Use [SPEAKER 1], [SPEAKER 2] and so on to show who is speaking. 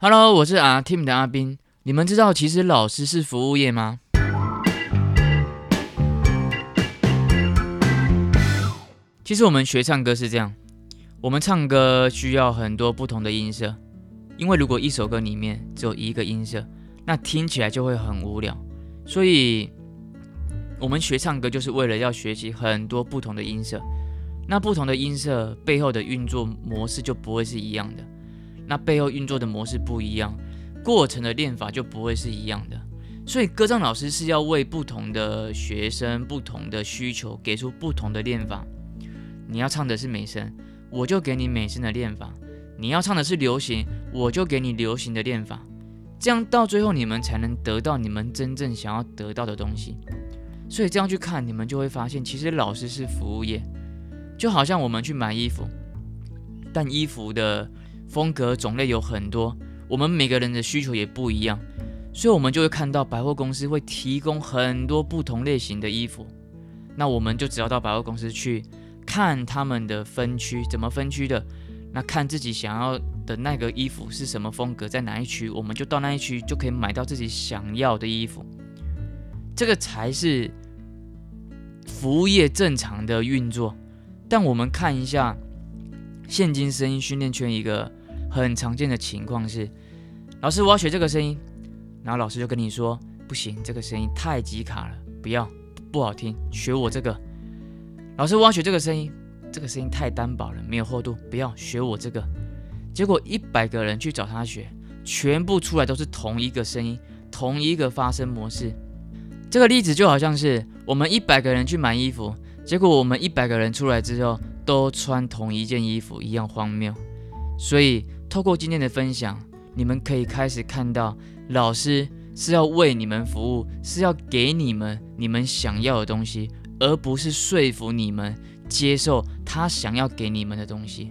[SPEAKER 1] Hello，我是阿 Team 的阿斌。你们知道其实老师是服务业吗？其实我们学唱歌是这样，我们唱歌需要很多不同的音色，因为如果一首歌里面只有一个音色，那听起来就会很无聊。所以，我们学唱歌就是为了要学习很多不同的音色。那不同的音色背后的运作模式就不会是一样的。那背后运作的模式不一样，过程的练法就不会是一样的。所以歌唱老师是要为不同的学生、不同的需求给出不同的练法。你要唱的是美声，我就给你美声的练法；你要唱的是流行，我就给你流行的练法。这样到最后你们才能得到你们真正想要得到的东西。所以这样去看，你们就会发现，其实老师是服务业，就好像我们去买衣服，但衣服的。风格种类有很多，我们每个人的需求也不一样，所以我们就会看到百货公司会提供很多不同类型的衣服。那我们就只要到百货公司去看他们的分区怎么分区的，那看自己想要的那个衣服是什么风格，在哪一区，我们就到那一区就可以买到自己想要的衣服。这个才是服务业正常的运作。但我们看一下现今声音训练圈一个。很常见的情况是，老师，我要学这个声音，然后老师就跟你说，不行，这个声音太挤卡了，不要，不好听，学我这个。老师，我要学这个声音，这个声音太单薄了，没有厚度，不要，学我这个。结果一百个人去找他学，全部出来都是同一个声音，同一个发声模式。这个例子就好像是我们一百个人去买衣服，结果我们一百个人出来之后都穿同一件衣服，一样荒谬。所以。透过今天的分享，你们可以开始看到，老师是要为你们服务，是要给你们你们想要的东西，而不是说服你们接受他想要给你们的东西。